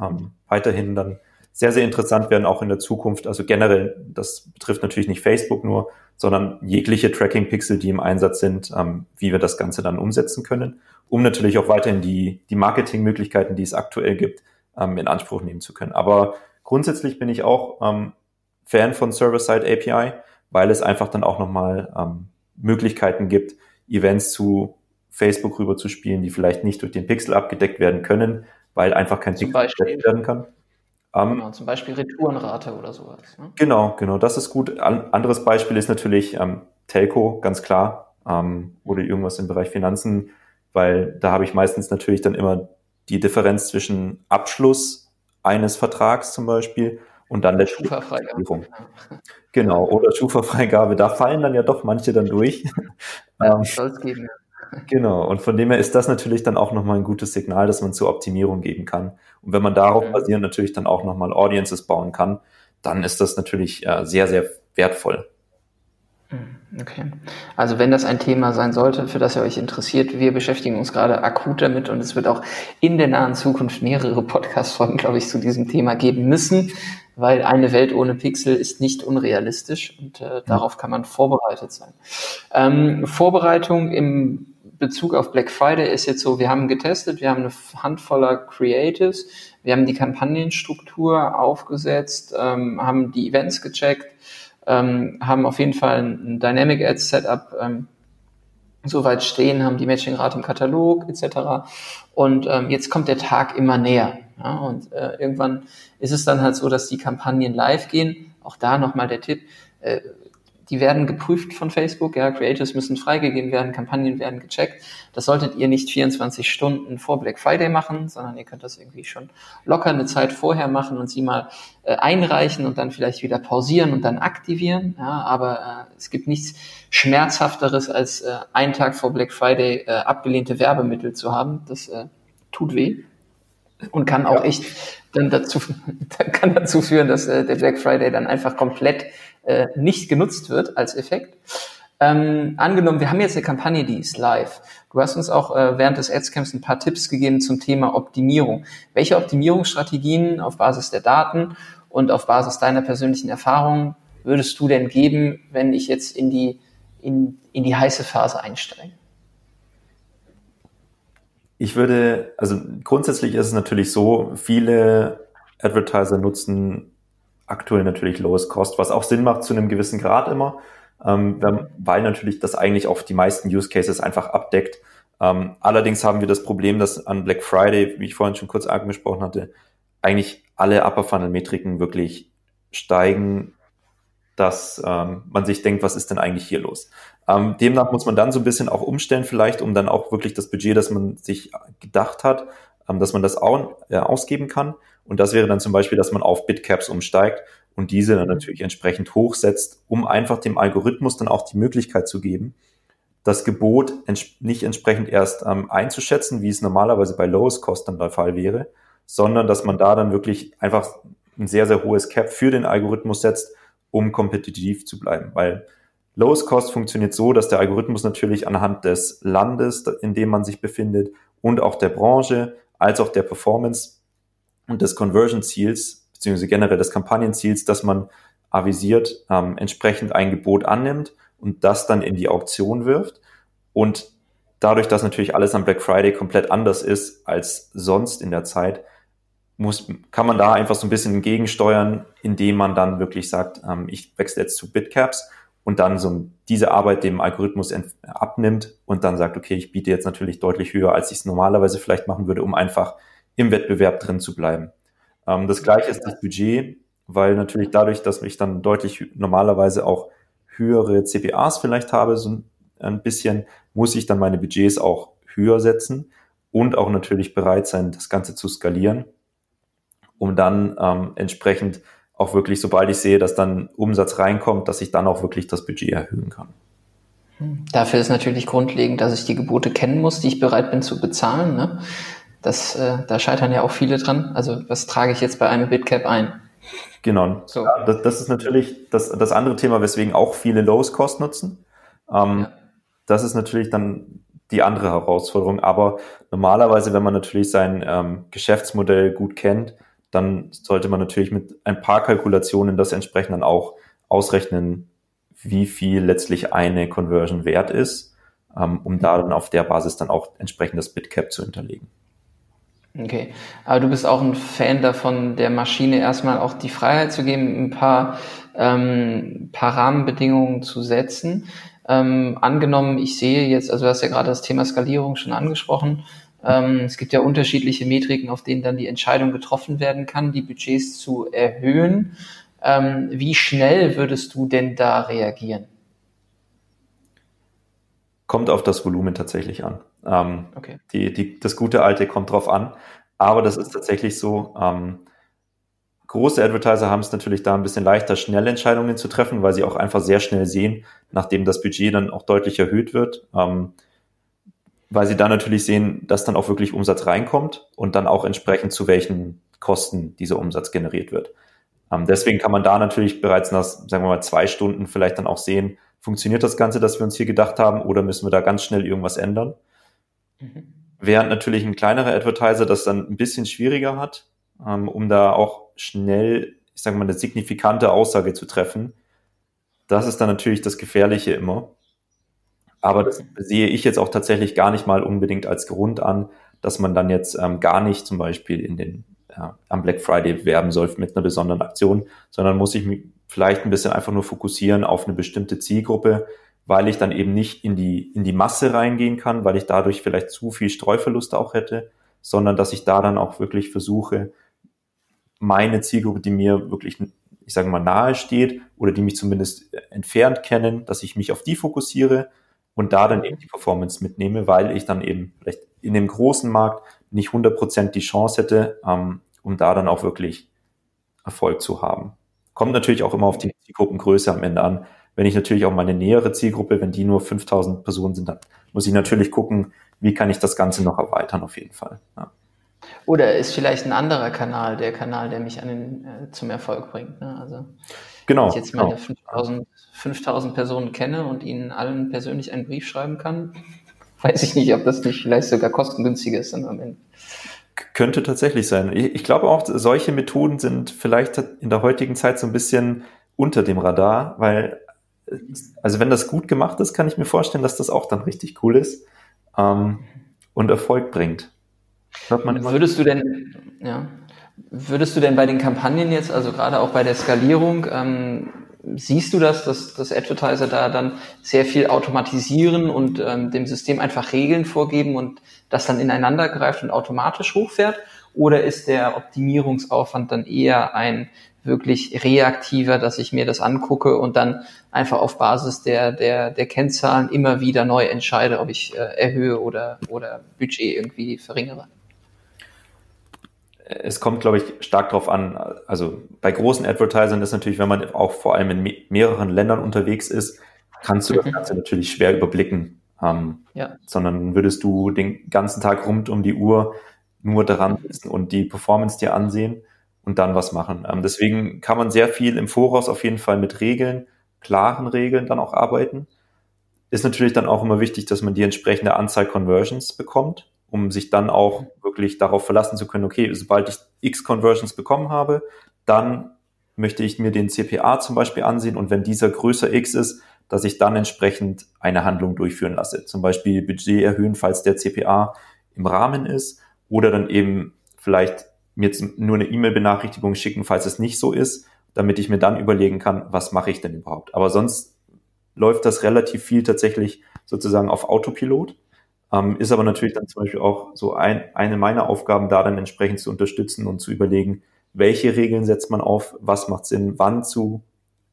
weiterhin dann sehr, sehr interessant werden, auch in der Zukunft. Also generell, das betrifft natürlich nicht Facebook nur, sondern jegliche Tracking-Pixel, die im Einsatz sind, ähm, wie wir das Ganze dann umsetzen können, um natürlich auch weiterhin die, die Marketingmöglichkeiten, die es aktuell gibt, ähm, in Anspruch nehmen zu können. Aber grundsätzlich bin ich auch ähm, Fan von Server-Side API, weil es einfach dann auch nochmal ähm, Möglichkeiten gibt, Events zu Facebook rüber zu spielen, die vielleicht nicht durch den Pixel abgedeckt werden können, weil einfach kein Zum Pixel abgedeckt werden kann. Ähm, genau, zum Beispiel Retourenrate oder sowas. Ne? Genau, genau, das ist gut. An, anderes Beispiel ist natürlich ähm, Telco, ganz klar, ähm, oder irgendwas im Bereich Finanzen, weil da habe ich meistens natürlich dann immer die Differenz zwischen Abschluss eines Vertrags zum Beispiel und dann der Schufa-Freigabe. Genau, oder Schufa-Freigabe, da fallen dann ja doch manche dann durch. Ja, ähm, soll es geben. Genau, und von dem her ist das natürlich dann auch nochmal ein gutes Signal, dass man zur Optimierung geben kann. Und wenn man darauf mhm. basierend natürlich dann auch nochmal Audiences bauen kann, dann ist das natürlich äh, sehr, sehr wertvoll. Mhm, okay. Also wenn das ein Thema sein sollte, für das ihr euch interessiert, wir beschäftigen uns gerade akut damit und es wird auch in der nahen Zukunft mehrere Podcast-Folgen, glaube ich, zu diesem Thema geben müssen, weil eine Welt ohne Pixel ist nicht unrealistisch und äh, mhm. darauf kann man vorbereitet sein. Ähm, Vorbereitung im Bezug auf Black Friday ist jetzt so, wir haben getestet, wir haben eine Handvoller Creatives, wir haben die Kampagnenstruktur aufgesetzt, ähm, haben die Events gecheckt, ähm, haben auf jeden Fall ein Dynamic Ads Setup ähm, soweit stehen, haben die Matchingrate im Katalog etc. Und ähm, jetzt kommt der Tag immer näher. Ja, und äh, irgendwann ist es dann halt so, dass die Kampagnen live gehen. Auch da nochmal der Tipp. Äh, die werden geprüft von Facebook, ja, Creators müssen freigegeben werden, Kampagnen werden gecheckt. Das solltet ihr nicht 24 Stunden vor Black Friday machen, sondern ihr könnt das irgendwie schon locker eine Zeit vorher machen und sie mal äh, einreichen und dann vielleicht wieder pausieren und dann aktivieren. Ja, aber äh, es gibt nichts Schmerzhafteres, als äh, einen Tag vor Black Friday äh, abgelehnte Werbemittel zu haben. Das äh, tut weh und kann auch ja. echt dann dazu, kann dazu führen, dass äh, der Black Friday dann einfach komplett äh, nicht genutzt wird als Effekt. Ähm, angenommen, wir haben jetzt eine Kampagne, die ist live. Du hast uns auch äh, während des Adscamps ein paar Tipps gegeben zum Thema Optimierung. Welche Optimierungsstrategien auf Basis der Daten und auf Basis deiner persönlichen Erfahrungen würdest du denn geben, wenn ich jetzt in die, in, in die heiße Phase einsteige? Ich würde, also grundsätzlich ist es natürlich so, viele Advertiser nutzen aktuell natürlich Lowest Cost, was auch Sinn macht zu einem gewissen Grad immer, ähm, weil natürlich das eigentlich auch die meisten Use Cases einfach abdeckt. Ähm, allerdings haben wir das Problem, dass an Black Friday, wie ich vorhin schon kurz angesprochen hatte, eigentlich alle Upper Funnel Metriken wirklich steigen, dass ähm, man sich denkt, was ist denn eigentlich hier los? Ähm, demnach muss man dann so ein bisschen auch umstellen vielleicht, um dann auch wirklich das Budget, das man sich gedacht hat, ähm, dass man das auch, äh, ausgeben kann. Und das wäre dann zum Beispiel, dass man auf Bitcaps umsteigt und diese dann natürlich entsprechend hochsetzt, um einfach dem Algorithmus dann auch die Möglichkeit zu geben, das Gebot ents nicht entsprechend erst ähm, einzuschätzen, wie es normalerweise bei Lowest Cost dann der Fall wäre, sondern dass man da dann wirklich einfach ein sehr, sehr hohes Cap für den Algorithmus setzt, um kompetitiv zu bleiben. Weil Lowest Cost funktioniert so, dass der Algorithmus natürlich anhand des Landes, in dem man sich befindet und auch der Branche als auch der Performance und des Conversion-Ziels, beziehungsweise generell des Kampagnenziels, dass man avisiert, ähm, entsprechend ein Gebot annimmt und das dann in die Auktion wirft. Und dadurch, dass natürlich alles am Black Friday komplett anders ist als sonst in der Zeit, muss, kann man da einfach so ein bisschen gegensteuern, indem man dann wirklich sagt, ähm, ich wechsle jetzt zu Bitcaps und dann so diese Arbeit dem Algorithmus abnimmt und dann sagt, okay, ich biete jetzt natürlich deutlich höher, als ich es normalerweise vielleicht machen würde, um einfach im Wettbewerb drin zu bleiben. Ähm, das gleiche ist das Budget, weil natürlich dadurch, dass ich dann deutlich normalerweise auch höhere CPAs vielleicht habe, so ein bisschen, muss ich dann meine Budgets auch höher setzen und auch natürlich bereit sein, das Ganze zu skalieren, um dann ähm, entsprechend auch wirklich, sobald ich sehe, dass dann Umsatz reinkommt, dass ich dann auch wirklich das Budget erhöhen kann. Dafür ist natürlich grundlegend, dass ich die Gebote kennen muss, die ich bereit bin zu bezahlen. Ne? Das, äh, da scheitern ja auch viele dran. Also was trage ich jetzt bei einem Bitcap ein? Genau. So. Ja, das, das, ist natürlich das, das andere Thema, weswegen auch viele Lows Cost nutzen. Ähm, ja. Das ist natürlich dann die andere Herausforderung. Aber normalerweise, wenn man natürlich sein ähm, Geschäftsmodell gut kennt, dann sollte man natürlich mit ein paar Kalkulationen das entsprechend dann auch ausrechnen, wie viel letztlich eine Conversion wert ist, ähm, um da dann auf der Basis dann auch entsprechend das Bitcap zu hinterlegen. Okay, aber du bist auch ein Fan davon, der Maschine erstmal auch die Freiheit zu geben, ein paar, ähm, paar Rahmenbedingungen zu setzen. Ähm, angenommen, ich sehe jetzt, also du hast ja gerade das Thema Skalierung schon angesprochen, ähm, es gibt ja unterschiedliche Metriken, auf denen dann die Entscheidung getroffen werden kann, die Budgets zu erhöhen. Ähm, wie schnell würdest du denn da reagieren? Kommt auf das Volumen tatsächlich an. Ähm, okay. die, die, das gute alte kommt drauf an. Aber das ist tatsächlich so. Ähm, große Advertiser haben es natürlich da ein bisschen leichter, schnell Entscheidungen zu treffen, weil sie auch einfach sehr schnell sehen, nachdem das Budget dann auch deutlich erhöht wird. Ähm, weil sie dann natürlich sehen, dass dann auch wirklich Umsatz reinkommt und dann auch entsprechend zu welchen Kosten dieser Umsatz generiert wird. Ähm, deswegen kann man da natürlich bereits nach, sagen wir mal, zwei Stunden vielleicht dann auch sehen, funktioniert das Ganze, das wir uns hier gedacht haben, oder müssen wir da ganz schnell irgendwas ändern? Mhm. Während natürlich ein kleinerer Advertiser das dann ein bisschen schwieriger hat, ähm, um da auch schnell, ich sage mal, eine signifikante Aussage zu treffen. Das ist dann natürlich das Gefährliche immer. Aber das sehe ich jetzt auch tatsächlich gar nicht mal unbedingt als Grund an, dass man dann jetzt ähm, gar nicht zum Beispiel in den ja, am Black Friday werben soll mit einer besonderen Aktion, sondern muss ich mich vielleicht ein bisschen einfach nur fokussieren auf eine bestimmte Zielgruppe, weil ich dann eben nicht in die, in die Masse reingehen kann, weil ich dadurch vielleicht zu viel Streuverluste auch hätte, sondern dass ich da dann auch wirklich versuche, meine Zielgruppe, die mir wirklich, ich sage mal, nahe steht oder die mich zumindest entfernt kennen, dass ich mich auf die fokussiere und da dann eben die Performance mitnehme, weil ich dann eben vielleicht in dem großen Markt nicht 100% die Chance hätte, ähm, um da dann auch wirklich Erfolg zu haben. Kommt natürlich auch immer auf die Zielgruppengröße am Ende an. Wenn ich natürlich auch meine nähere Zielgruppe, wenn die nur 5000 Personen sind, dann muss ich natürlich gucken, wie kann ich das Ganze noch erweitern auf jeden Fall. Ja. Oder ist vielleicht ein anderer Kanal der Kanal, der mich an den, äh, zum Erfolg bringt. Ne? Also genau, wenn ich jetzt meine genau. 5000 5000 Personen kenne und ihnen allen persönlich einen Brief schreiben kann, weiß ich nicht, ob das nicht vielleicht sogar kostengünstiger ist dann am Ende. Könnte tatsächlich sein. Ich glaube auch, solche Methoden sind vielleicht in der heutigen Zeit so ein bisschen unter dem Radar, weil, also wenn das gut gemacht ist, kann ich mir vorstellen, dass das auch dann richtig cool ist ähm, und Erfolg bringt. Würdest du denn, ja, würdest du denn bei den Kampagnen jetzt, also gerade auch bei der Skalierung, ähm, siehst du das, dass, dass Advertiser da dann sehr viel automatisieren und ähm, dem System einfach Regeln vorgeben und das dann ineinander greift und automatisch hochfährt? Oder ist der Optimierungsaufwand dann eher ein wirklich reaktiver, dass ich mir das angucke und dann einfach auf Basis der, der, der Kennzahlen immer wieder neu entscheide, ob ich äh, erhöhe oder, oder Budget irgendwie verringere? es kommt, glaube ich, stark darauf an. Also bei großen Advertisern ist natürlich, wenn man auch vor allem in mehreren Ländern unterwegs ist, kannst du das mhm. Ganze natürlich schwer überblicken. Ähm, ja. Sondern würdest du den ganzen Tag rund um die Uhr nur daran sitzen und die Performance dir ansehen und dann was machen. Ähm, deswegen kann man sehr viel im Voraus auf jeden Fall mit Regeln, klaren Regeln dann auch arbeiten. Ist natürlich dann auch immer wichtig, dass man die entsprechende Anzahl Conversions bekommt um sich dann auch wirklich darauf verlassen zu können, okay, sobald ich X Conversions bekommen habe, dann möchte ich mir den CPA zum Beispiel ansehen und wenn dieser größer X ist, dass ich dann entsprechend eine Handlung durchführen lasse. Zum Beispiel Budget erhöhen, falls der CPA im Rahmen ist oder dann eben vielleicht mir jetzt nur eine E-Mail-Benachrichtigung schicken, falls es nicht so ist, damit ich mir dann überlegen kann, was mache ich denn überhaupt. Aber sonst läuft das relativ viel tatsächlich sozusagen auf Autopilot. Ähm, ist aber natürlich dann zum Beispiel auch so ein, eine meiner Aufgaben, da dann entsprechend zu unterstützen und zu überlegen, welche Regeln setzt man auf, was macht Sinn, wann zu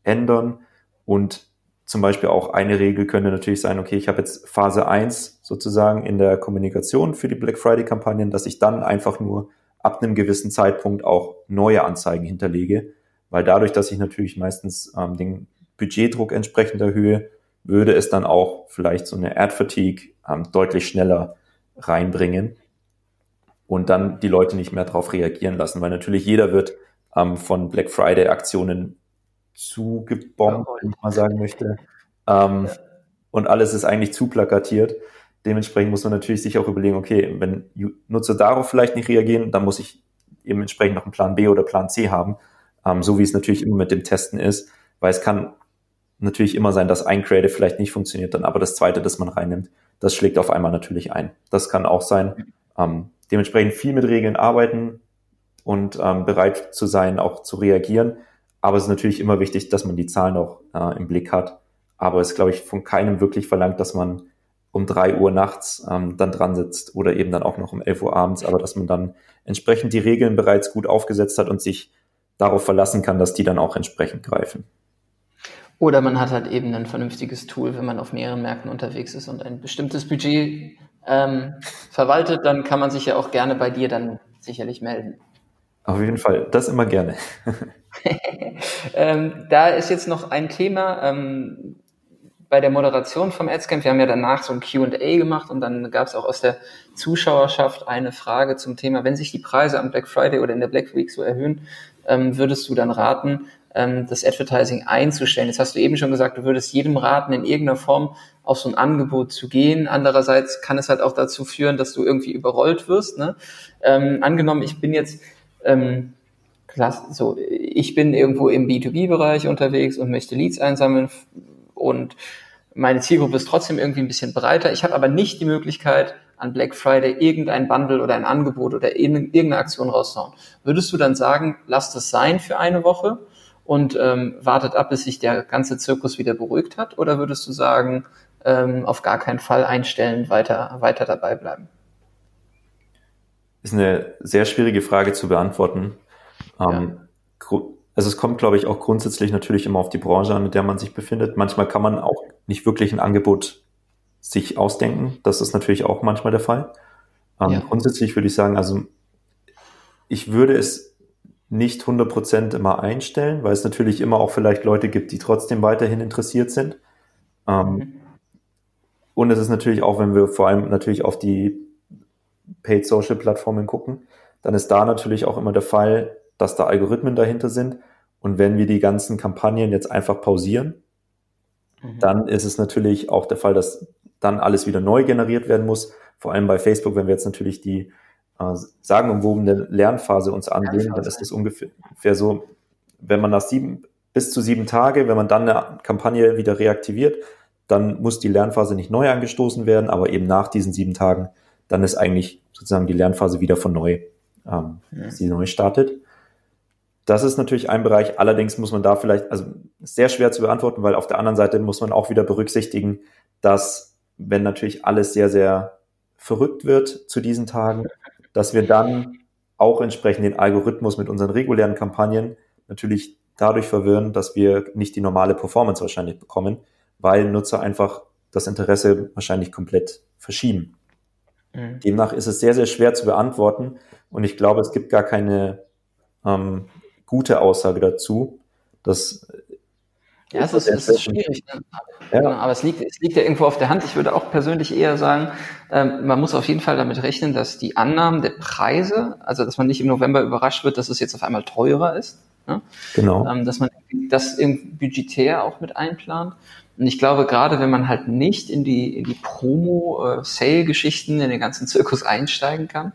ändern und zum Beispiel auch eine Regel könnte natürlich sein, okay, ich habe jetzt Phase 1 sozusagen in der Kommunikation für die Black Friday-Kampagnen, dass ich dann einfach nur ab einem gewissen Zeitpunkt auch neue Anzeigen hinterlege, weil dadurch, dass ich natürlich meistens ähm, den Budgetdruck entsprechend erhöhe, würde es dann auch vielleicht so eine Ad-Fatigue ähm, deutlich schneller reinbringen und dann die Leute nicht mehr darauf reagieren lassen, weil natürlich jeder wird ähm, von Black Friday-Aktionen zugebombt, wenn ich mal sagen möchte. Ähm. Und alles ist eigentlich zu plakatiert. Dementsprechend muss man natürlich sich auch überlegen, okay, wenn Nutzer darauf vielleicht nicht reagieren, dann muss ich eben entsprechend noch einen Plan B oder Plan C haben, ähm, so wie es natürlich immer mit dem Testen ist, weil es kann natürlich immer sein, dass ein Creative vielleicht nicht funktioniert, dann aber das zweite, das man reinnimmt, das schlägt auf einmal natürlich ein. Das kann auch sein. Ähm, dementsprechend viel mit Regeln arbeiten und ähm, bereit zu sein, auch zu reagieren. Aber es ist natürlich immer wichtig, dass man die Zahlen auch äh, im Blick hat. Aber es glaube ich, von keinem wirklich verlangt, dass man um drei Uhr nachts ähm, dann dran sitzt oder eben dann auch noch um elf Uhr abends, aber dass man dann entsprechend die Regeln bereits gut aufgesetzt hat und sich darauf verlassen kann, dass die dann auch entsprechend greifen. Oder man hat halt eben ein vernünftiges Tool, wenn man auf mehreren Märkten unterwegs ist und ein bestimmtes Budget ähm, verwaltet, dann kann man sich ja auch gerne bei dir dann sicherlich melden. Auf jeden Fall, das immer gerne. ähm, da ist jetzt noch ein Thema ähm, bei der Moderation vom Adscamp. Wir haben ja danach so ein Q&A gemacht und dann gab es auch aus der Zuschauerschaft eine Frage zum Thema, wenn sich die Preise am Black Friday oder in der Black Week so erhöhen, ähm, würdest du dann raten, ähm, das Advertising einzustellen? Jetzt hast du eben schon gesagt, du würdest jedem raten, in irgendeiner Form auf so ein Angebot zu gehen. Andererseits kann es halt auch dazu führen, dass du irgendwie überrollt wirst. Ne? Ähm, angenommen, ich bin jetzt ähm, so, ich bin irgendwo im B2B-Bereich unterwegs und möchte Leads einsammeln und meine Zielgruppe ist trotzdem irgendwie ein bisschen breiter. Ich habe aber nicht die Möglichkeit, an Black Friday irgendein Bundle oder ein Angebot oder irgendeine Aktion rauszuhauen. Würdest du dann sagen, lasst es sein für eine Woche und ähm, wartet ab, bis sich der ganze Zirkus wieder beruhigt hat? Oder würdest du sagen, ähm, auf gar keinen Fall einstellen, weiter, weiter dabei bleiben? Ist eine sehr schwierige Frage zu beantworten. Ähm, ja. Also es kommt, glaube ich, auch grundsätzlich natürlich immer auf die Branche an, in der man sich befindet. Manchmal kann man auch nicht wirklich ein Angebot sich ausdenken. Das ist natürlich auch manchmal der Fall. Ähm, ja. Grundsätzlich würde ich sagen, also ich würde es nicht 100% immer einstellen, weil es natürlich immer auch vielleicht Leute gibt, die trotzdem weiterhin interessiert sind. Ähm, mhm. Und es ist natürlich auch, wenn wir vor allem natürlich auf die Paid Social Plattformen gucken, dann ist da natürlich auch immer der Fall, dass da Algorithmen dahinter sind. Und wenn wir die ganzen Kampagnen jetzt einfach pausieren, mhm. dann ist es natürlich auch der Fall, dass dann alles wieder neu generiert werden muss. Vor allem bei Facebook, wenn wir jetzt natürlich die äh, sagenumwobene Lernphase uns ansehen, dann ist das ungefähr so, wenn man nach sieben, bis zu sieben Tage, wenn man dann eine Kampagne wieder reaktiviert, dann muss die Lernphase nicht neu angestoßen werden, aber eben nach diesen sieben Tagen dann ist eigentlich sozusagen die Lernphase wieder von neu, ähm, ja. sie neu startet. Das ist natürlich ein Bereich. Allerdings muss man da vielleicht, also sehr schwer zu beantworten, weil auf der anderen Seite muss man auch wieder berücksichtigen, dass wenn natürlich alles sehr, sehr verrückt wird zu diesen Tagen, dass wir dann auch entsprechend den Algorithmus mit unseren regulären Kampagnen natürlich dadurch verwirren, dass wir nicht die normale Performance wahrscheinlich bekommen, weil Nutzer einfach das Interesse wahrscheinlich komplett verschieben. Mhm. Demnach ist es sehr, sehr schwer zu beantworten und ich glaube, es gibt gar keine ähm, gute Aussage dazu. Das ja, es ist, es ist schwierig. Ne? Ja. Genau, aber es liegt, es liegt ja irgendwo auf der Hand. Ich würde auch persönlich eher sagen, ähm, man muss auf jeden Fall damit rechnen, dass die Annahmen der Preise, also dass man nicht im November überrascht wird, dass es jetzt auf einmal teurer ist. Ne? Genau. Ähm, dass man das im budgetär auch mit einplant. Und ich glaube, gerade wenn man halt nicht in die, in die Promo-Sale-Geschichten, in den ganzen Zirkus einsteigen kann,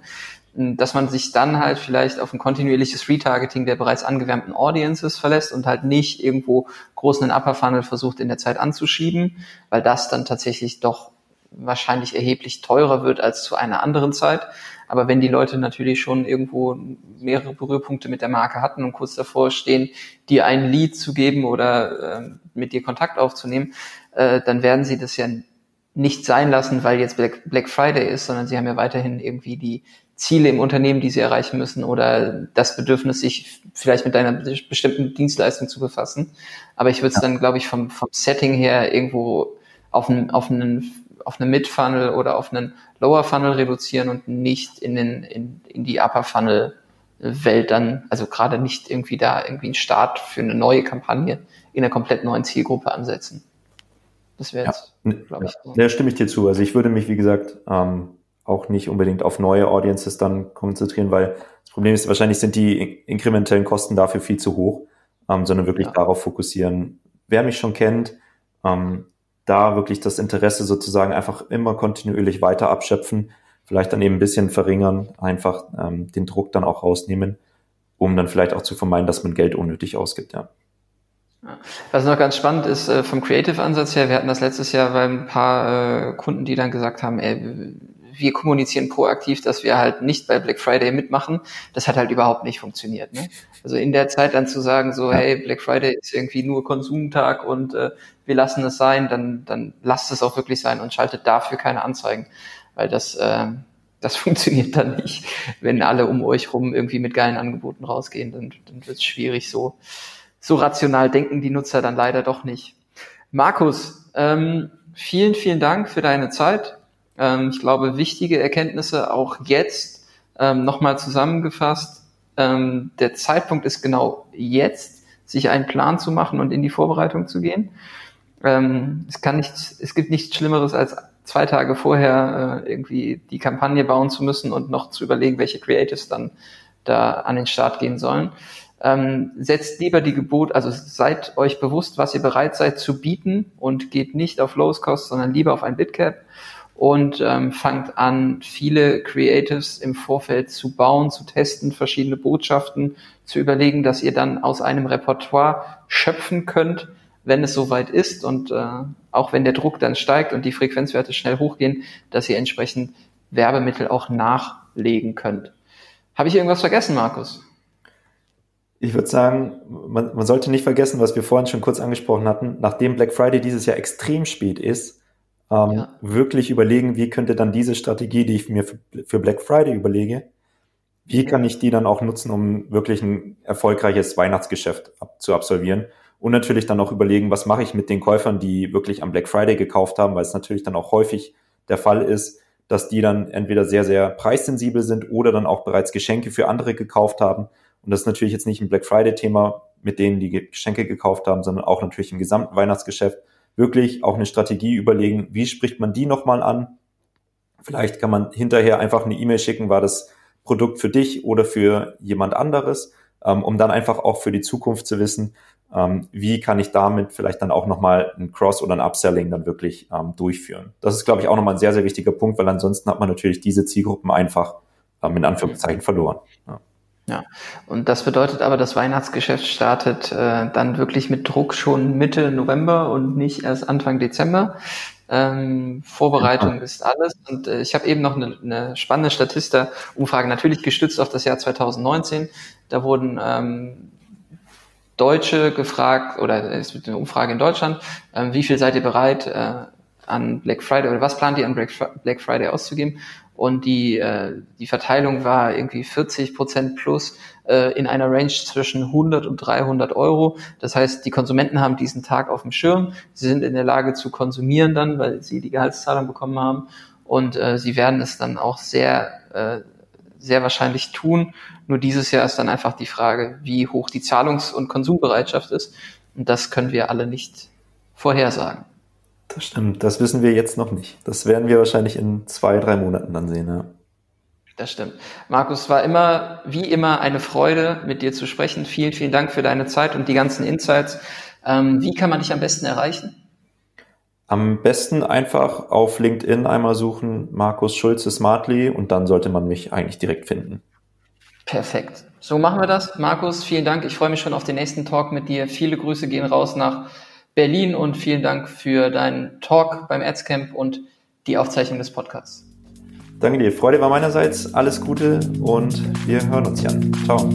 dass man sich dann halt vielleicht auf ein kontinuierliches Retargeting der bereits angewärmten Audiences verlässt und halt nicht irgendwo großen Upper Funnel versucht in der Zeit anzuschieben, weil das dann tatsächlich doch wahrscheinlich erheblich teurer wird als zu einer anderen Zeit. Aber wenn die Leute natürlich schon irgendwo mehrere Berührpunkte mit der Marke hatten und kurz davor stehen, dir ein Lied zu geben oder äh, mit dir Kontakt aufzunehmen, äh, dann werden sie das ja nicht sein lassen, weil jetzt Black, Black Friday ist, sondern sie haben ja weiterhin irgendwie die Ziele im Unternehmen, die sie erreichen müssen oder das Bedürfnis, sich vielleicht mit einer bestimmten Dienstleistung zu befassen. Aber ich würde es ja. dann, glaube ich, vom, vom Setting her irgendwo auf einen, auf einen, auf einen Mid-Funnel oder auf einen Lower-Funnel reduzieren und nicht in, den, in, in die Upper-Funnel Welt dann, also gerade nicht irgendwie da irgendwie einen Start für eine neue Kampagne in einer komplett neuen Zielgruppe ansetzen. Das wäre jetzt, ja. glaube ich. Ja, stimme ich dir zu. Also ich würde mich, wie gesagt, ähm, auch nicht unbedingt auf neue Audiences dann konzentrieren, weil das Problem ist, wahrscheinlich sind die inkrementellen Kosten dafür viel zu hoch, ähm, sondern wirklich ja. darauf fokussieren, wer mich schon kennt, ähm, da wirklich das Interesse sozusagen einfach immer kontinuierlich weiter abschöpfen, vielleicht dann eben ein bisschen verringern, einfach ähm, den Druck dann auch rausnehmen, um dann vielleicht auch zu vermeiden, dass man Geld unnötig ausgibt, ja. Was noch ganz spannend ist äh, vom Creative-Ansatz her, wir hatten das letztes Jahr bei ein paar äh, Kunden, die dann gesagt haben, ey, wir kommunizieren proaktiv, dass wir halt nicht bei Black Friday mitmachen. Das hat halt überhaupt nicht funktioniert. Ne? Also in der Zeit dann zu sagen, so, hey, Black Friday ist irgendwie nur Konsumtag und äh, wir lassen es sein, dann, dann lasst es auch wirklich sein und schaltet dafür keine Anzeigen. Weil das, äh, das funktioniert dann nicht. Wenn alle um euch rum irgendwie mit geilen Angeboten rausgehen, dann, dann wird es schwierig so so rational denken die Nutzer dann leider doch nicht. Markus, ähm, vielen, vielen Dank für deine Zeit. Ähm, ich glaube, wichtige Erkenntnisse auch jetzt ähm, nochmal zusammengefasst. Ähm, der Zeitpunkt ist genau jetzt, sich einen Plan zu machen und in die Vorbereitung zu gehen. Ähm, es kann nicht, es gibt nichts Schlimmeres als zwei Tage vorher äh, irgendwie die Kampagne bauen zu müssen und noch zu überlegen, welche Creatives dann da an den Start gehen sollen ähm, setzt lieber die Gebot, also seid euch bewusst, was ihr bereit seid zu bieten und geht nicht auf Lowest Cost, sondern lieber auf ein Bitcap und ähm, fangt an, viele Creatives im Vorfeld zu bauen, zu testen, verschiedene Botschaften zu überlegen, dass ihr dann aus einem Repertoire schöpfen könnt, wenn es soweit ist und äh, auch wenn der Druck dann steigt und die Frequenzwerte schnell hochgehen, dass ihr entsprechend Werbemittel auch nachlegen könnt. Habe ich irgendwas vergessen, Markus? Ich würde sagen, man, man sollte nicht vergessen, was wir vorhin schon kurz angesprochen hatten, nachdem Black Friday dieses Jahr extrem spät ist, ähm, ja. wirklich überlegen, wie könnte dann diese Strategie, die ich mir für, für Black Friday überlege, wie kann ich die dann auch nutzen, um wirklich ein erfolgreiches Weihnachtsgeschäft ab, zu absolvieren? Und natürlich dann auch überlegen, was mache ich mit den Käufern, die wirklich am Black Friday gekauft haben, weil es natürlich dann auch häufig der Fall ist, dass die dann entweder sehr, sehr preissensibel sind oder dann auch bereits Geschenke für andere gekauft haben. Und das ist natürlich jetzt nicht ein Black Friday-Thema mit denen, die Geschenke gekauft haben, sondern auch natürlich im gesamten Weihnachtsgeschäft wirklich auch eine Strategie überlegen, wie spricht man die nochmal an? Vielleicht kann man hinterher einfach eine E-Mail schicken, war das Produkt für dich oder für jemand anderes, ähm, um dann einfach auch für die Zukunft zu wissen, ähm, wie kann ich damit vielleicht dann auch nochmal ein Cross- oder ein Upselling dann wirklich ähm, durchführen. Das ist, glaube ich, auch nochmal ein sehr, sehr wichtiger Punkt, weil ansonsten hat man natürlich diese Zielgruppen einfach in Anführungszeichen verloren. Ja. Und das bedeutet aber, das Weihnachtsgeschäft startet äh, dann wirklich mit Druck schon Mitte November und nicht erst Anfang Dezember. Ähm, Vorbereitung ja. ist alles. Und äh, ich habe eben noch eine, eine spannende Statista-Umfrage, natürlich gestützt auf das Jahr 2019. Da wurden ähm, Deutsche gefragt, oder es wird eine Umfrage in Deutschland, äh, wie viel seid ihr bereit, äh, an Black Friday oder was plant ihr an Black Friday auszugeben? und die, äh, die Verteilung war irgendwie 40 Prozent plus äh, in einer Range zwischen 100 und 300 Euro. Das heißt, die Konsumenten haben diesen Tag auf dem Schirm, sie sind in der Lage zu konsumieren dann, weil sie die Gehaltszahlung bekommen haben und äh, sie werden es dann auch sehr, äh, sehr wahrscheinlich tun. Nur dieses Jahr ist dann einfach die Frage, wie hoch die Zahlungs- und Konsumbereitschaft ist und das können wir alle nicht vorhersagen. Das stimmt, das wissen wir jetzt noch nicht. Das werden wir wahrscheinlich in zwei, drei Monaten dann sehen, ja. Das stimmt. Markus, war immer, wie immer, eine Freude, mit dir zu sprechen. Vielen, vielen Dank für deine Zeit und die ganzen Insights. Ähm, wie kann man dich am besten erreichen? Am besten einfach auf LinkedIn einmal suchen, Markus Schulze Smartly, und dann sollte man mich eigentlich direkt finden. Perfekt. So machen wir das. Markus, vielen Dank. Ich freue mich schon auf den nächsten Talk mit dir. Viele Grüße gehen raus nach Berlin und vielen Dank für deinen Talk beim Adscamp und die Aufzeichnung des Podcasts. Danke dir. Freude war meinerseits. Alles Gute und wir hören uns, Jan. Ciao.